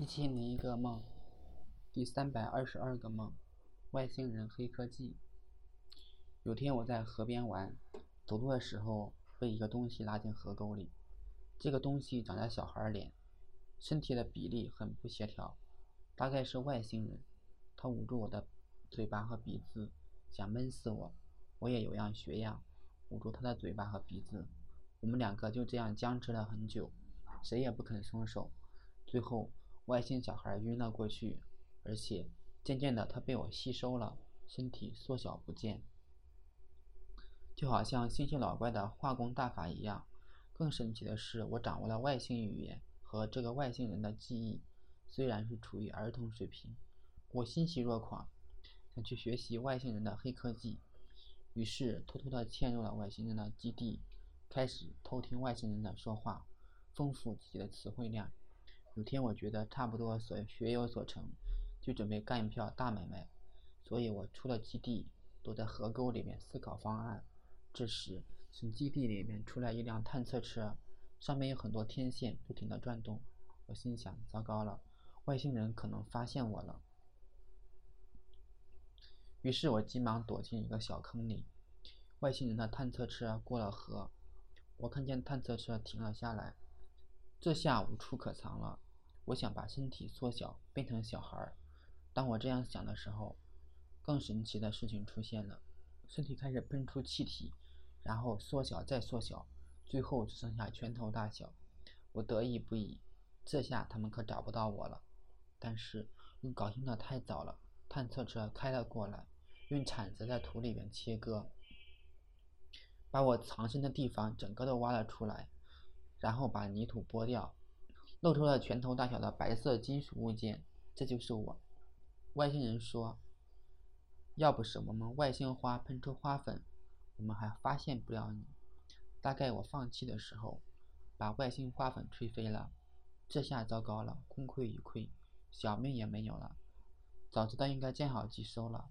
一千零一个梦，第三百二十二个梦，外星人黑科技。有天我在河边玩，走路的时候被一个东西拉进河沟里。这个东西长在小孩脸，身体的比例很不协调，大概是外星人。他捂住我的嘴巴和鼻子，想闷死我。我也有样学样，捂住他的嘴巴和鼻子。我们两个就这样僵持了很久，谁也不肯松手。最后。外星小孩晕了过去，而且渐渐的他被我吸收了，身体缩小不见，就好像星星老怪的化工大法一样。更神奇的是，我掌握了外星语言和这个外星人的记忆，虽然是处于儿童水平，我欣喜若狂，想去学习外星人的黑科技。于是偷偷的嵌入了外星人的基地，开始偷听外星人的说话，丰富自己的词汇量。有天我觉得差不多所学有所成，就准备干一票大买卖，所以我出了基地，躲在河沟里面思考方案。这时，从基地里面出来一辆探测车，上面有很多天线不停地转动。我心想：糟糕了，外星人可能发现我了。于是我急忙躲进一个小坑里。外星人的探测车过了河，我看见探测车停了下来，这下无处可藏了。我想把身体缩小，变成小孩儿。当我这样想的时候，更神奇的事情出现了：身体开始喷出气体，然后缩小再缩小，最后只剩下拳头大小。我得意不已，这下他们可找不到我了。但是又高兴的太早了，探测车开了过来，用铲子在土里面切割，把我藏身的地方整个都挖了出来，然后把泥土剥掉。露出了拳头大小的白色金属物件，这就是我。外星人说：“要不是我们外星花喷出花粉，我们还发现不了你。”大概我放弃的时候，把外星花粉吹飞了。这下糟糕了，功亏一篑，小命也没有了。早知道应该见好即收了。